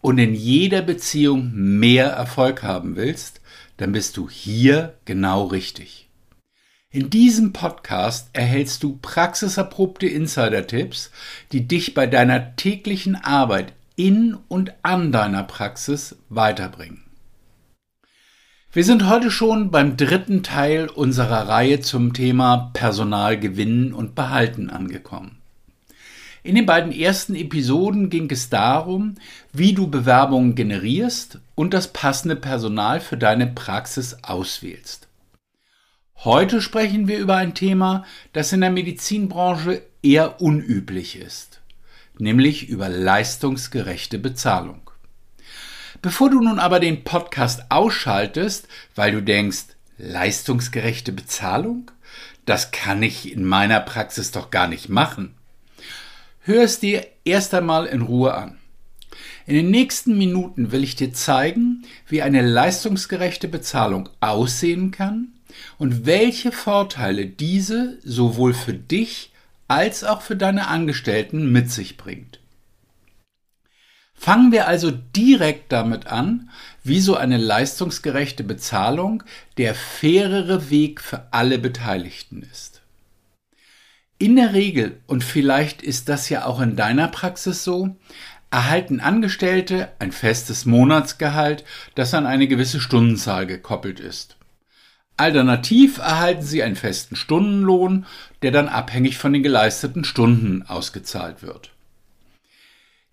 und in jeder Beziehung mehr Erfolg haben willst, dann bist du hier genau richtig. In diesem Podcast erhältst du praxiserprobte Insider-Tipps, die dich bei deiner täglichen Arbeit in und an deiner Praxis weiterbringen. Wir sind heute schon beim dritten Teil unserer Reihe zum Thema Personal gewinnen und behalten angekommen. In den beiden ersten Episoden ging es darum, wie du Bewerbungen generierst und das passende Personal für deine Praxis auswählst. Heute sprechen wir über ein Thema, das in der Medizinbranche eher unüblich ist, nämlich über leistungsgerechte Bezahlung. Bevor du nun aber den Podcast ausschaltest, weil du denkst, leistungsgerechte Bezahlung? Das kann ich in meiner Praxis doch gar nicht machen Hör es dir erst einmal in Ruhe an. In den nächsten Minuten will ich dir zeigen, wie eine leistungsgerechte Bezahlung aussehen kann und welche Vorteile diese sowohl für dich als auch für deine Angestellten mit sich bringt. Fangen wir also direkt damit an, wie so eine leistungsgerechte Bezahlung der fairere Weg für alle Beteiligten ist. In der Regel, und vielleicht ist das ja auch in deiner Praxis so, erhalten Angestellte ein festes Monatsgehalt, das an eine gewisse Stundenzahl gekoppelt ist. Alternativ erhalten sie einen festen Stundenlohn, der dann abhängig von den geleisteten Stunden ausgezahlt wird.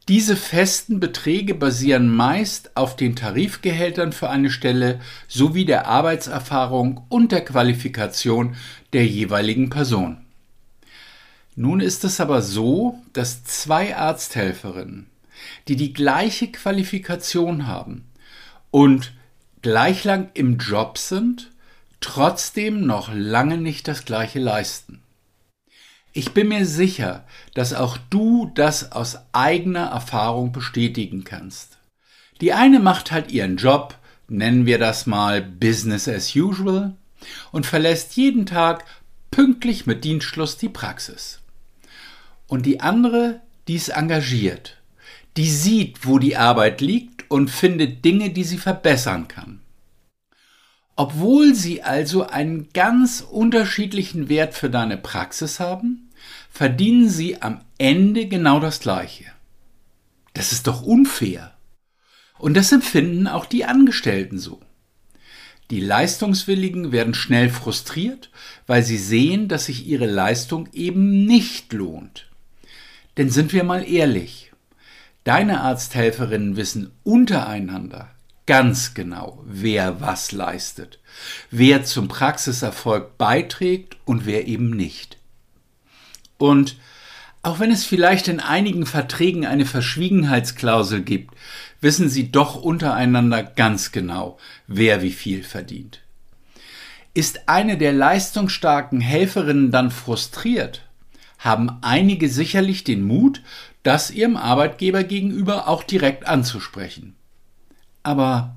Diese festen Beträge basieren meist auf den Tarifgehältern für eine Stelle sowie der Arbeitserfahrung und der Qualifikation der jeweiligen Person. Nun ist es aber so, dass zwei Arzthelferinnen, die die gleiche Qualifikation haben und gleich lang im Job sind, trotzdem noch lange nicht das gleiche leisten. Ich bin mir sicher, dass auch du das aus eigener Erfahrung bestätigen kannst. Die eine macht halt ihren Job, nennen wir das mal Business as usual, und verlässt jeden Tag pünktlich mit Dienstschluss die Praxis. Und die andere, die ist engagiert. Die sieht, wo die Arbeit liegt und findet Dinge, die sie verbessern kann. Obwohl sie also einen ganz unterschiedlichen Wert für deine Praxis haben, verdienen sie am Ende genau das Gleiche. Das ist doch unfair. Und das empfinden auch die Angestellten so. Die Leistungswilligen werden schnell frustriert, weil sie sehen, dass sich ihre Leistung eben nicht lohnt. Denn sind wir mal ehrlich, deine Arzthelferinnen wissen untereinander ganz genau, wer was leistet, wer zum Praxiserfolg beiträgt und wer eben nicht. Und auch wenn es vielleicht in einigen Verträgen eine Verschwiegenheitsklausel gibt, wissen sie doch untereinander ganz genau, wer wie viel verdient. Ist eine der leistungsstarken Helferinnen dann frustriert, haben einige sicherlich den Mut, das ihrem Arbeitgeber gegenüber auch direkt anzusprechen. Aber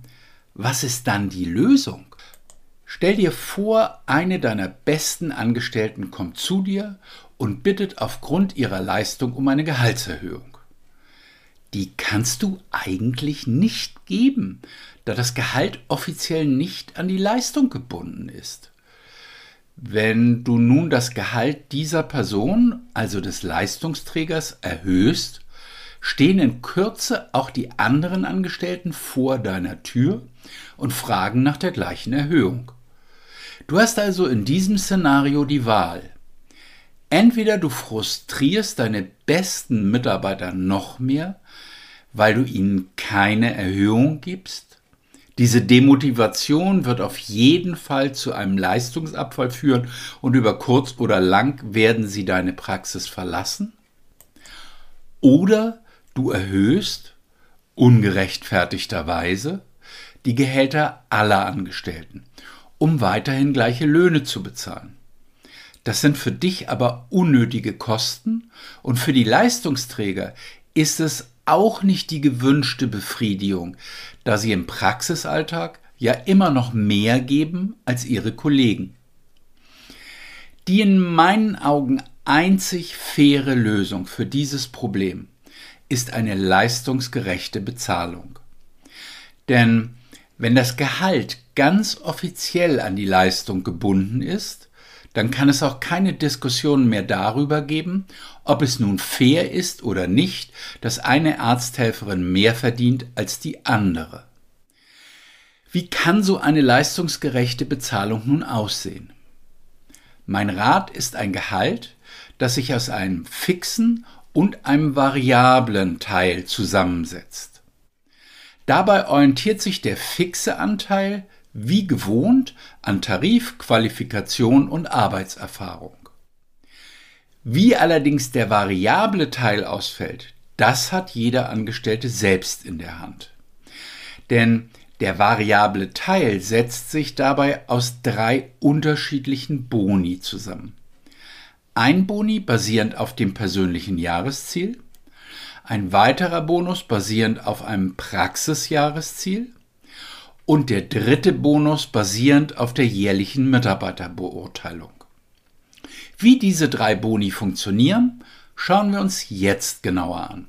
was ist dann die Lösung? Stell dir vor, eine deiner besten Angestellten kommt zu dir und bittet aufgrund ihrer Leistung um eine Gehaltserhöhung. Die kannst du eigentlich nicht geben, da das Gehalt offiziell nicht an die Leistung gebunden ist. Wenn du nun das Gehalt dieser Person, also des Leistungsträgers, erhöhst, stehen in Kürze auch die anderen Angestellten vor deiner Tür und fragen nach der gleichen Erhöhung. Du hast also in diesem Szenario die Wahl. Entweder du frustrierst deine besten Mitarbeiter noch mehr, weil du ihnen keine Erhöhung gibst, diese Demotivation wird auf jeden Fall zu einem Leistungsabfall führen und über kurz oder lang werden sie deine Praxis verlassen. Oder du erhöhst ungerechtfertigterweise die Gehälter aller Angestellten, um weiterhin gleiche Löhne zu bezahlen. Das sind für dich aber unnötige Kosten und für die Leistungsträger ist es auch nicht die gewünschte Befriedigung, da sie im Praxisalltag ja immer noch mehr geben als ihre Kollegen. Die in meinen Augen einzig faire Lösung für dieses Problem ist eine leistungsgerechte Bezahlung. Denn wenn das Gehalt ganz offiziell an die Leistung gebunden ist, dann kann es auch keine Diskussion mehr darüber geben, ob es nun fair ist oder nicht, dass eine Arzthelferin mehr verdient als die andere. Wie kann so eine leistungsgerechte Bezahlung nun aussehen? Mein Rat ist ein Gehalt, das sich aus einem fixen und einem variablen Teil zusammensetzt. Dabei orientiert sich der fixe Anteil wie gewohnt an Tarif, Qualifikation und Arbeitserfahrung. Wie allerdings der variable Teil ausfällt, das hat jeder Angestellte selbst in der Hand. Denn der variable Teil setzt sich dabei aus drei unterschiedlichen Boni zusammen. Ein Boni basierend auf dem persönlichen Jahresziel, ein weiterer Bonus basierend auf einem Praxisjahresziel und der dritte Bonus basierend auf der jährlichen Mitarbeiterbeurteilung. Wie diese drei Boni funktionieren, schauen wir uns jetzt genauer an.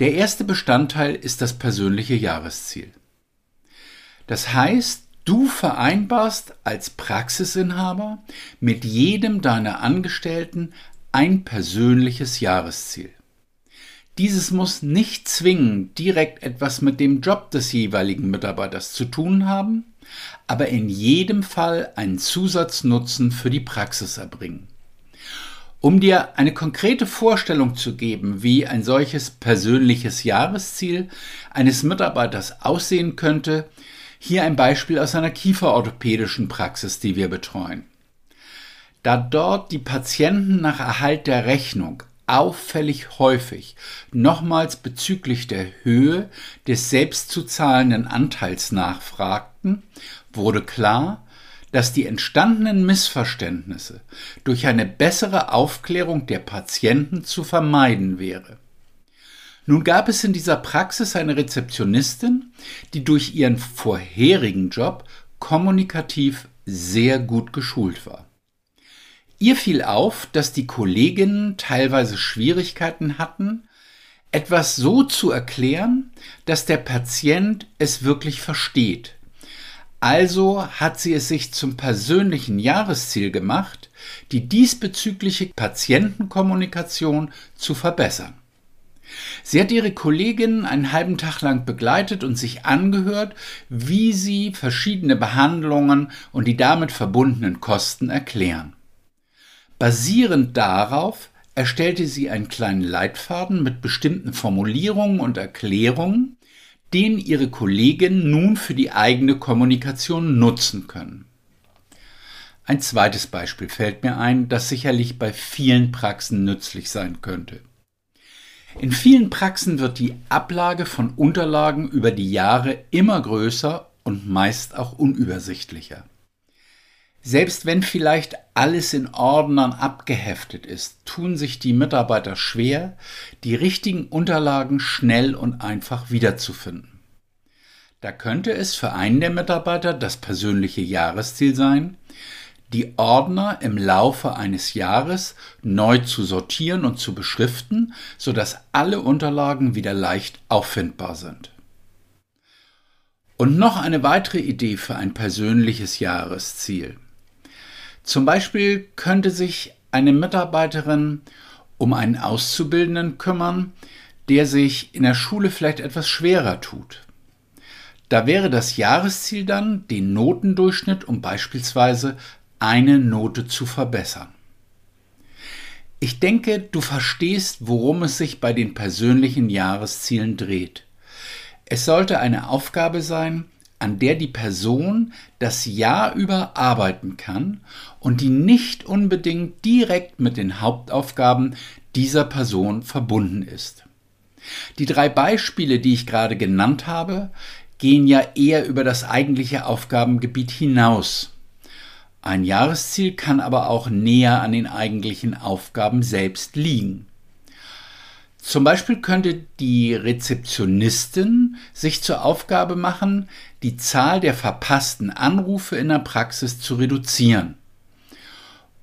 Der erste Bestandteil ist das persönliche Jahresziel. Das heißt, du vereinbarst als Praxisinhaber mit jedem deiner Angestellten ein persönliches Jahresziel. Dieses muss nicht zwingend direkt etwas mit dem Job des jeweiligen Mitarbeiters zu tun haben, aber in jedem Fall einen Zusatznutzen für die Praxis erbringen. Um dir eine konkrete Vorstellung zu geben, wie ein solches persönliches Jahresziel eines Mitarbeiters aussehen könnte, hier ein Beispiel aus einer kieferorthopädischen Praxis, die wir betreuen. Da dort die Patienten nach Erhalt der Rechnung auffällig häufig nochmals bezüglich der Höhe des selbstzuzahlenden Anteils nachfragten, wurde klar, dass die entstandenen Missverständnisse durch eine bessere Aufklärung der Patienten zu vermeiden wäre. Nun gab es in dieser Praxis eine Rezeptionistin, die durch ihren vorherigen Job kommunikativ sehr gut geschult war. Ihr fiel auf, dass die Kolleginnen teilweise Schwierigkeiten hatten, etwas so zu erklären, dass der Patient es wirklich versteht. Also hat sie es sich zum persönlichen Jahresziel gemacht, die diesbezügliche Patientenkommunikation zu verbessern. Sie hat ihre Kolleginnen einen halben Tag lang begleitet und sich angehört, wie sie verschiedene Behandlungen und die damit verbundenen Kosten erklären. Basierend darauf erstellte sie einen kleinen Leitfaden mit bestimmten Formulierungen und Erklärungen, den ihre Kollegen nun für die eigene Kommunikation nutzen können. Ein zweites Beispiel fällt mir ein, das sicherlich bei vielen Praxen nützlich sein könnte. In vielen Praxen wird die Ablage von Unterlagen über die Jahre immer größer und meist auch unübersichtlicher. Selbst wenn vielleicht alles in Ordnern abgeheftet ist, tun sich die Mitarbeiter schwer, die richtigen Unterlagen schnell und einfach wiederzufinden. Da könnte es für einen der Mitarbeiter das persönliche Jahresziel sein, die Ordner im Laufe eines Jahres neu zu sortieren und zu beschriften, sodass alle Unterlagen wieder leicht auffindbar sind. Und noch eine weitere Idee für ein persönliches Jahresziel. Zum Beispiel könnte sich eine Mitarbeiterin um einen Auszubildenden kümmern, der sich in der Schule vielleicht etwas schwerer tut. Da wäre das Jahresziel dann, den Notendurchschnitt um beispielsweise eine Note zu verbessern. Ich denke, du verstehst, worum es sich bei den persönlichen Jahreszielen dreht. Es sollte eine Aufgabe sein, an der die Person das Jahr über arbeiten kann und die nicht unbedingt direkt mit den Hauptaufgaben dieser Person verbunden ist. Die drei Beispiele, die ich gerade genannt habe, gehen ja eher über das eigentliche Aufgabengebiet hinaus. Ein Jahresziel kann aber auch näher an den eigentlichen Aufgaben selbst liegen. Zum Beispiel könnte die Rezeptionistin sich zur Aufgabe machen, die Zahl der verpassten Anrufe in der Praxis zu reduzieren.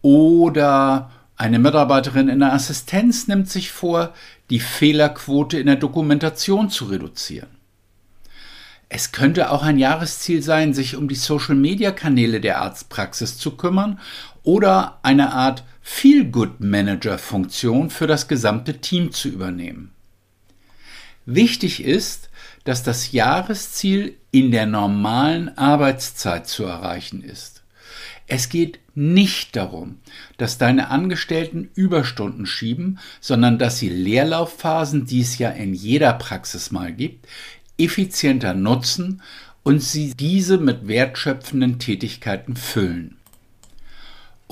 Oder eine Mitarbeiterin in der Assistenz nimmt sich vor, die Fehlerquote in der Dokumentation zu reduzieren. Es könnte auch ein Jahresziel sein, sich um die Social-Media-Kanäle der Arztpraxis zu kümmern oder eine Art Feel-Good-Manager-Funktion für das gesamte Team zu übernehmen. Wichtig ist, dass das Jahresziel in der normalen Arbeitszeit zu erreichen ist. Es geht nicht darum, dass deine Angestellten Überstunden schieben, sondern dass sie Leerlaufphasen, die es ja in jeder Praxis mal gibt, effizienter nutzen und sie diese mit wertschöpfenden Tätigkeiten füllen.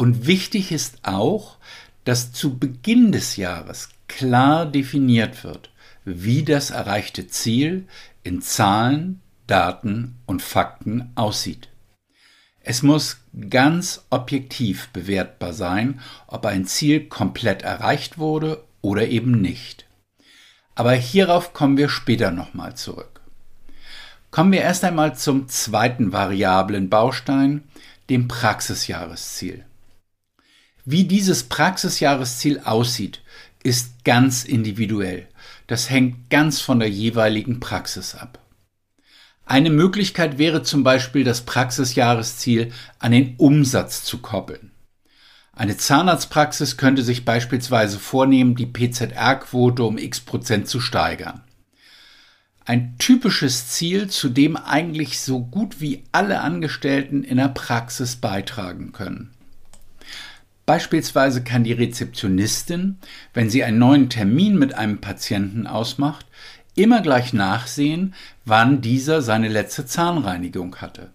Und wichtig ist auch, dass zu Beginn des Jahres klar definiert wird, wie das erreichte Ziel in Zahlen, Daten und Fakten aussieht. Es muss ganz objektiv bewertbar sein, ob ein Ziel komplett erreicht wurde oder eben nicht. Aber hierauf kommen wir später nochmal zurück. Kommen wir erst einmal zum zweiten variablen Baustein, dem Praxisjahresziel. Wie dieses Praxisjahresziel aussieht, ist ganz individuell. Das hängt ganz von der jeweiligen Praxis ab. Eine Möglichkeit wäre zum Beispiel das Praxisjahresziel an den Umsatz zu koppeln. Eine Zahnarztpraxis könnte sich beispielsweise vornehmen, die PZR-Quote um x Prozent zu steigern. Ein typisches Ziel, zu dem eigentlich so gut wie alle Angestellten in der Praxis beitragen können. Beispielsweise kann die Rezeptionistin, wenn sie einen neuen Termin mit einem Patienten ausmacht, immer gleich nachsehen, wann dieser seine letzte Zahnreinigung hatte.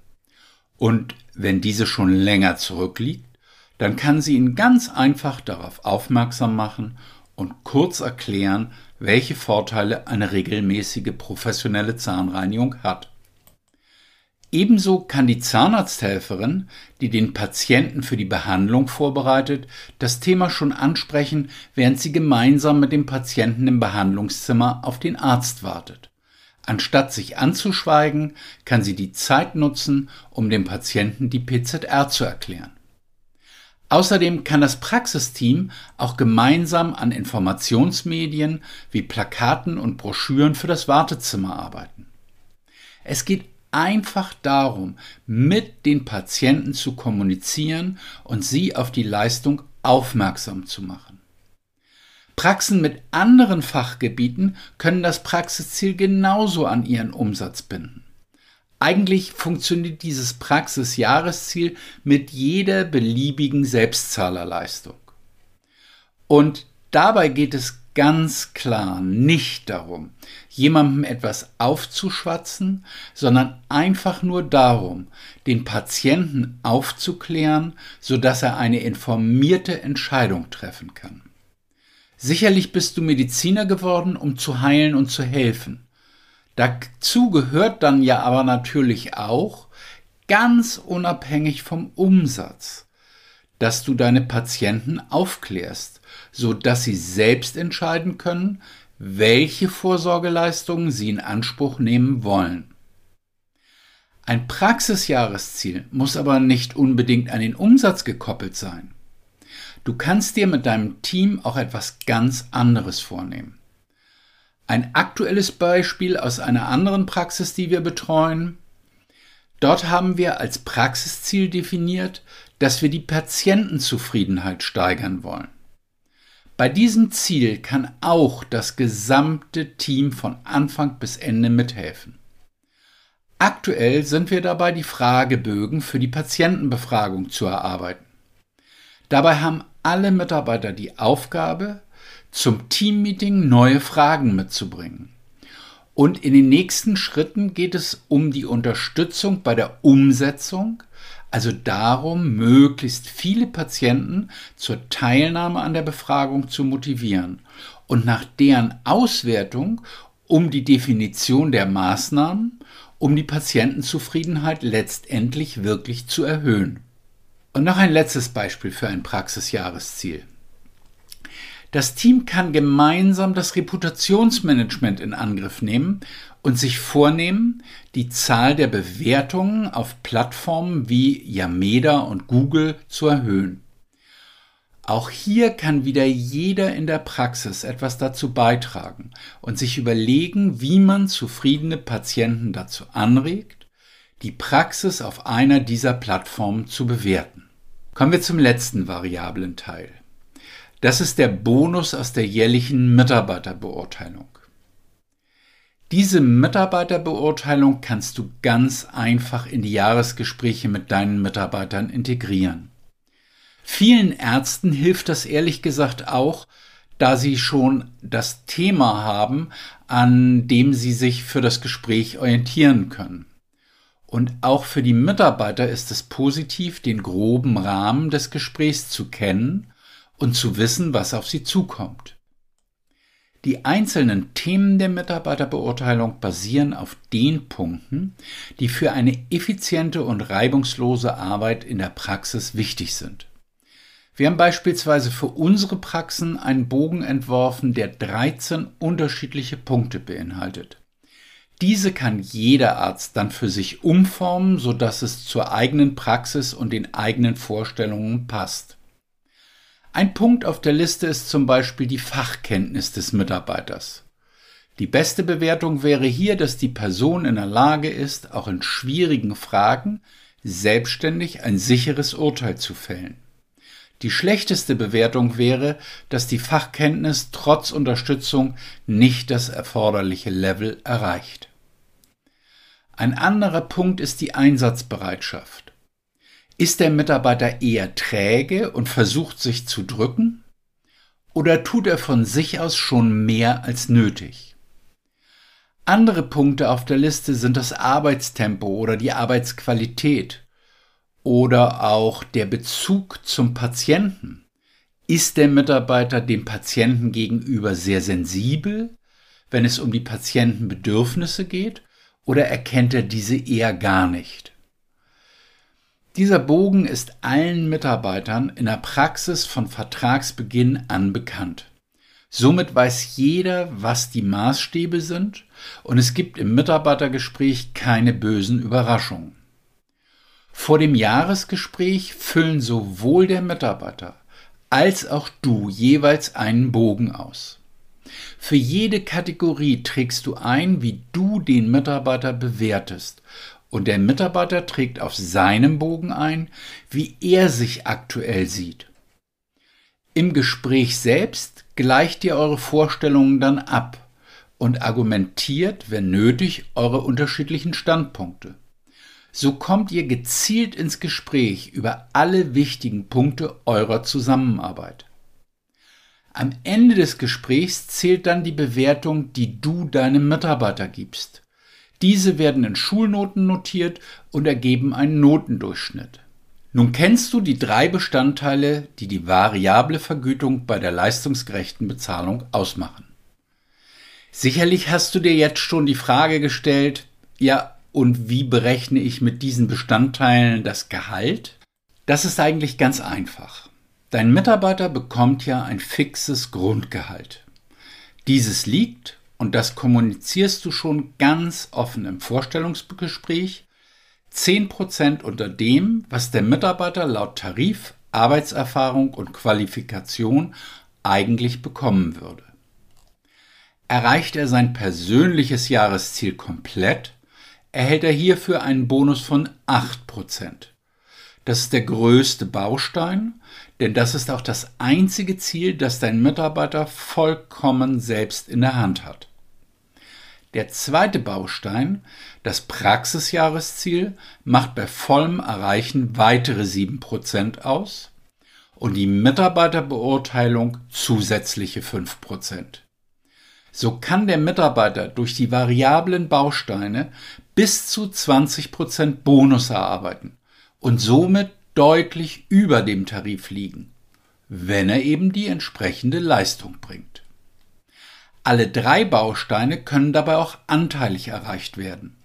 Und wenn diese schon länger zurückliegt, dann kann sie ihn ganz einfach darauf aufmerksam machen und kurz erklären, welche Vorteile eine regelmäßige professionelle Zahnreinigung hat. Ebenso kann die Zahnarzthelferin, die den Patienten für die Behandlung vorbereitet, das Thema schon ansprechen, während sie gemeinsam mit dem Patienten im Behandlungszimmer auf den Arzt wartet. Anstatt sich anzuschweigen, kann sie die Zeit nutzen, um dem Patienten die PZR zu erklären. Außerdem kann das Praxisteam auch gemeinsam an Informationsmedien wie Plakaten und Broschüren für das Wartezimmer arbeiten. Es geht einfach darum, mit den Patienten zu kommunizieren und sie auf die Leistung aufmerksam zu machen. Praxen mit anderen Fachgebieten können das Praxisziel genauso an ihren Umsatz binden. Eigentlich funktioniert dieses Praxisjahresziel mit jeder beliebigen Selbstzahlerleistung. Und dabei geht es ganz klar nicht darum, jemandem etwas aufzuschwatzen, sondern einfach nur darum, den Patienten aufzuklären, sodass er eine informierte Entscheidung treffen kann. Sicherlich bist du Mediziner geworden, um zu heilen und zu helfen. Dazu gehört dann ja aber natürlich auch, ganz unabhängig vom Umsatz, dass du deine Patienten aufklärst, so dass sie selbst entscheiden können, welche Vorsorgeleistungen sie in Anspruch nehmen wollen. Ein Praxisjahresziel muss aber nicht unbedingt an den Umsatz gekoppelt sein. Du kannst dir mit deinem Team auch etwas ganz anderes vornehmen. Ein aktuelles Beispiel aus einer anderen Praxis, die wir betreuen. Dort haben wir als Praxisziel definiert, dass wir die Patientenzufriedenheit steigern wollen. Bei diesem Ziel kann auch das gesamte Team von Anfang bis Ende mithelfen. Aktuell sind wir dabei, die Fragebögen für die Patientenbefragung zu erarbeiten. Dabei haben alle Mitarbeiter die Aufgabe, zum Teammeeting neue Fragen mitzubringen. Und in den nächsten Schritten geht es um die Unterstützung bei der Umsetzung also darum, möglichst viele Patienten zur Teilnahme an der Befragung zu motivieren und nach deren Auswertung um die Definition der Maßnahmen, um die Patientenzufriedenheit letztendlich wirklich zu erhöhen. Und noch ein letztes Beispiel für ein Praxisjahresziel. Das Team kann gemeinsam das Reputationsmanagement in Angriff nehmen und sich vornehmen, die Zahl der Bewertungen auf Plattformen wie Yameda und Google zu erhöhen. Auch hier kann wieder jeder in der Praxis etwas dazu beitragen und sich überlegen, wie man zufriedene Patienten dazu anregt, die Praxis auf einer dieser Plattformen zu bewerten. Kommen wir zum letzten variablen Teil. Das ist der Bonus aus der jährlichen Mitarbeiterbeurteilung. Diese Mitarbeiterbeurteilung kannst du ganz einfach in die Jahresgespräche mit deinen Mitarbeitern integrieren. Vielen Ärzten hilft das ehrlich gesagt auch, da sie schon das Thema haben, an dem sie sich für das Gespräch orientieren können. Und auch für die Mitarbeiter ist es positiv, den groben Rahmen des Gesprächs zu kennen und zu wissen, was auf sie zukommt. Die einzelnen Themen der Mitarbeiterbeurteilung basieren auf den Punkten, die für eine effiziente und reibungslose Arbeit in der Praxis wichtig sind. Wir haben beispielsweise für unsere Praxen einen Bogen entworfen, der 13 unterschiedliche Punkte beinhaltet. Diese kann jeder Arzt dann für sich umformen, sodass es zur eigenen Praxis und den eigenen Vorstellungen passt. Ein Punkt auf der Liste ist zum Beispiel die Fachkenntnis des Mitarbeiters. Die beste Bewertung wäre hier, dass die Person in der Lage ist, auch in schwierigen Fragen selbstständig ein sicheres Urteil zu fällen. Die schlechteste Bewertung wäre, dass die Fachkenntnis trotz Unterstützung nicht das erforderliche Level erreicht. Ein anderer Punkt ist die Einsatzbereitschaft. Ist der Mitarbeiter eher träge und versucht sich zu drücken? Oder tut er von sich aus schon mehr als nötig? Andere Punkte auf der Liste sind das Arbeitstempo oder die Arbeitsqualität oder auch der Bezug zum Patienten. Ist der Mitarbeiter dem Patienten gegenüber sehr sensibel, wenn es um die Patientenbedürfnisse geht, oder erkennt er diese eher gar nicht? Dieser Bogen ist allen Mitarbeitern in der Praxis von Vertragsbeginn an bekannt. Somit weiß jeder, was die Maßstäbe sind und es gibt im Mitarbeitergespräch keine bösen Überraschungen. Vor dem Jahresgespräch füllen sowohl der Mitarbeiter als auch du jeweils einen Bogen aus. Für jede Kategorie trägst du ein, wie du den Mitarbeiter bewertest und der Mitarbeiter trägt auf seinem Bogen ein, wie er sich aktuell sieht. Im Gespräch selbst gleicht ihr eure Vorstellungen dann ab und argumentiert, wenn nötig, eure unterschiedlichen Standpunkte. So kommt ihr gezielt ins Gespräch über alle wichtigen Punkte eurer Zusammenarbeit. Am Ende des Gesprächs zählt dann die Bewertung, die du deinem Mitarbeiter gibst. Diese werden in Schulnoten notiert und ergeben einen Notendurchschnitt. Nun kennst du die drei Bestandteile, die die variable Vergütung bei der leistungsgerechten Bezahlung ausmachen. Sicherlich hast du dir jetzt schon die Frage gestellt, ja, und wie berechne ich mit diesen Bestandteilen das Gehalt? Das ist eigentlich ganz einfach. Dein Mitarbeiter bekommt ja ein fixes Grundgehalt. Dieses liegt, und das kommunizierst du schon ganz offen im Vorstellungsgespräch, 10% unter dem, was der Mitarbeiter laut Tarif, Arbeitserfahrung und Qualifikation eigentlich bekommen würde. Erreicht er sein persönliches Jahresziel komplett, erhält er hierfür einen Bonus von 8%. Das ist der größte Baustein, denn das ist auch das einzige Ziel, das dein Mitarbeiter vollkommen selbst in der Hand hat. Der zweite Baustein, das Praxisjahresziel, macht bei vollem Erreichen weitere 7% aus und die Mitarbeiterbeurteilung zusätzliche 5%. So kann der Mitarbeiter durch die variablen Bausteine bis zu 20% Bonus erarbeiten und somit deutlich über dem Tarif liegen, wenn er eben die entsprechende Leistung bringt. Alle drei Bausteine können dabei auch anteilig erreicht werden.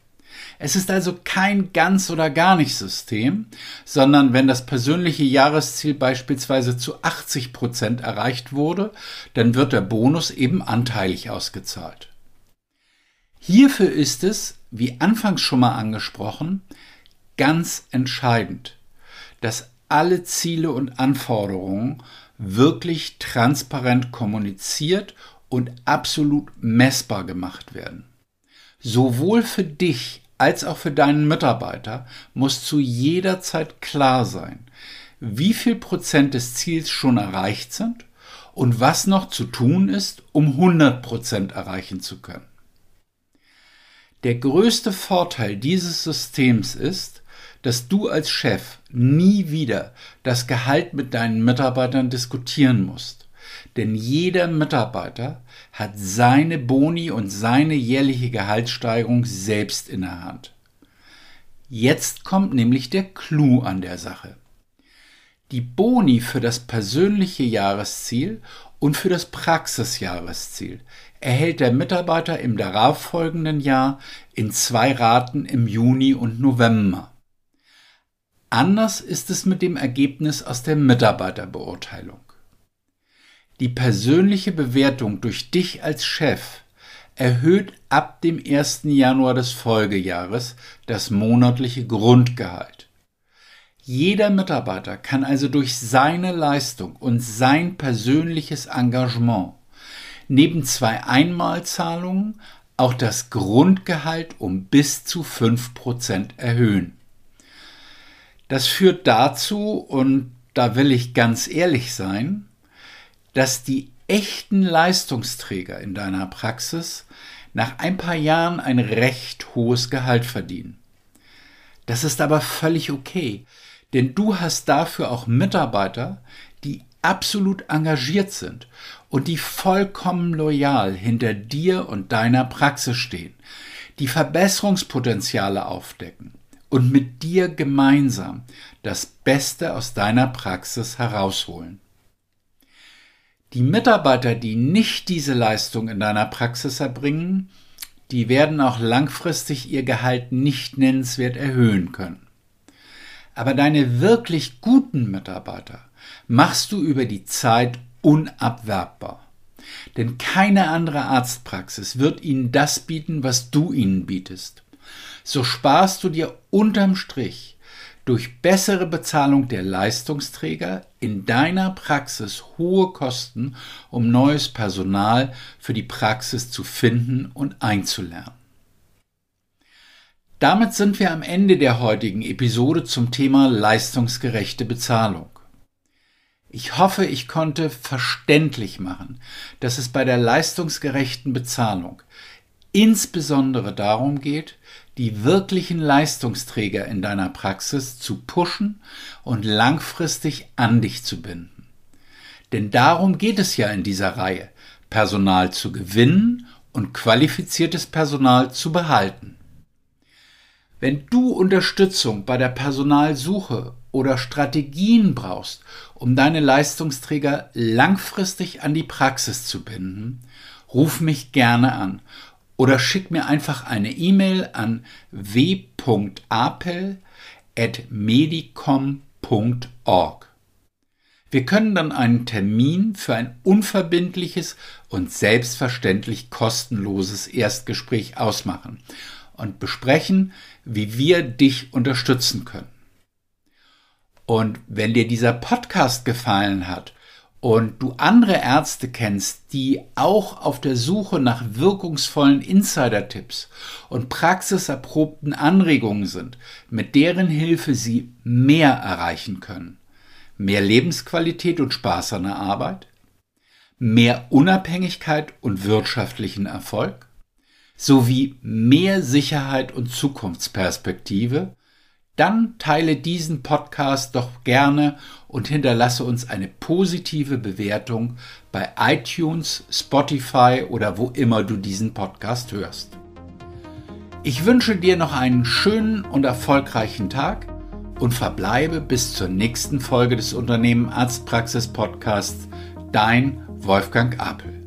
Es ist also kein ganz oder gar nicht System, sondern wenn das persönliche Jahresziel beispielsweise zu 80 Prozent erreicht wurde, dann wird der Bonus eben anteilig ausgezahlt. Hierfür ist es, wie anfangs schon mal angesprochen, ganz entscheidend, dass alle Ziele und Anforderungen wirklich transparent kommuniziert und absolut messbar gemacht werden. Sowohl für dich als auch für deinen Mitarbeiter muss zu jeder Zeit klar sein, wie viel Prozent des Ziels schon erreicht sind und was noch zu tun ist, um 100 Prozent erreichen zu können. Der größte Vorteil dieses Systems ist, dass du als Chef nie wieder das Gehalt mit deinen Mitarbeitern diskutieren musst. Denn jeder Mitarbeiter hat seine Boni und seine jährliche Gehaltssteigerung selbst in der Hand. Jetzt kommt nämlich der Clou an der Sache. Die Boni für das persönliche Jahresziel und für das Praxisjahresziel erhält der Mitarbeiter im darauffolgenden Jahr in zwei Raten im Juni und November. Anders ist es mit dem Ergebnis aus der Mitarbeiterbeurteilung. Die persönliche Bewertung durch dich als Chef erhöht ab dem 1. Januar des Folgejahres das monatliche Grundgehalt. Jeder Mitarbeiter kann also durch seine Leistung und sein persönliches Engagement neben zwei Einmalzahlungen auch das Grundgehalt um bis zu 5% erhöhen. Das führt dazu, und da will ich ganz ehrlich sein, dass die echten Leistungsträger in deiner Praxis nach ein paar Jahren ein recht hohes Gehalt verdienen. Das ist aber völlig okay, denn du hast dafür auch Mitarbeiter, die absolut engagiert sind und die vollkommen loyal hinter dir und deiner Praxis stehen, die Verbesserungspotenziale aufdecken und mit dir gemeinsam das Beste aus deiner Praxis herausholen. Die Mitarbeiter, die nicht diese Leistung in deiner Praxis erbringen, die werden auch langfristig ihr Gehalt nicht nennenswert erhöhen können. Aber deine wirklich guten Mitarbeiter machst du über die Zeit unabwerbbar. Denn keine andere Arztpraxis wird ihnen das bieten, was du ihnen bietest. So sparst du dir unterm Strich durch bessere Bezahlung der Leistungsträger in deiner Praxis hohe Kosten, um neues Personal für die Praxis zu finden und einzulernen. Damit sind wir am Ende der heutigen Episode zum Thema leistungsgerechte Bezahlung. Ich hoffe, ich konnte verständlich machen, dass es bei der leistungsgerechten Bezahlung insbesondere darum geht, die wirklichen Leistungsträger in deiner Praxis zu pushen und langfristig an dich zu binden. Denn darum geht es ja in dieser Reihe, Personal zu gewinnen und qualifiziertes Personal zu behalten. Wenn du Unterstützung bei der Personalsuche oder Strategien brauchst, um deine Leistungsträger langfristig an die Praxis zu binden, ruf mich gerne an oder schick mir einfach eine E-Mail an w.apel.medicom.org. Wir können dann einen Termin für ein unverbindliches und selbstverständlich kostenloses Erstgespräch ausmachen und besprechen, wie wir dich unterstützen können. Und wenn dir dieser Podcast gefallen hat und du andere Ärzte kennst, die auch auf der Suche nach wirkungsvollen Insider-Tipps und praxiserprobten Anregungen sind, mit deren Hilfe sie mehr erreichen können, mehr Lebensqualität und Spaß an der Arbeit, mehr Unabhängigkeit und wirtschaftlichen Erfolg, sowie mehr Sicherheit und Zukunftsperspektive, dann teile diesen Podcast doch gerne und hinterlasse uns eine positive Bewertung bei iTunes, Spotify oder wo immer du diesen Podcast hörst. Ich wünsche dir noch einen schönen und erfolgreichen Tag und verbleibe bis zur nächsten Folge des Unternehmen Arztpraxis Podcasts. Dein Wolfgang Apel.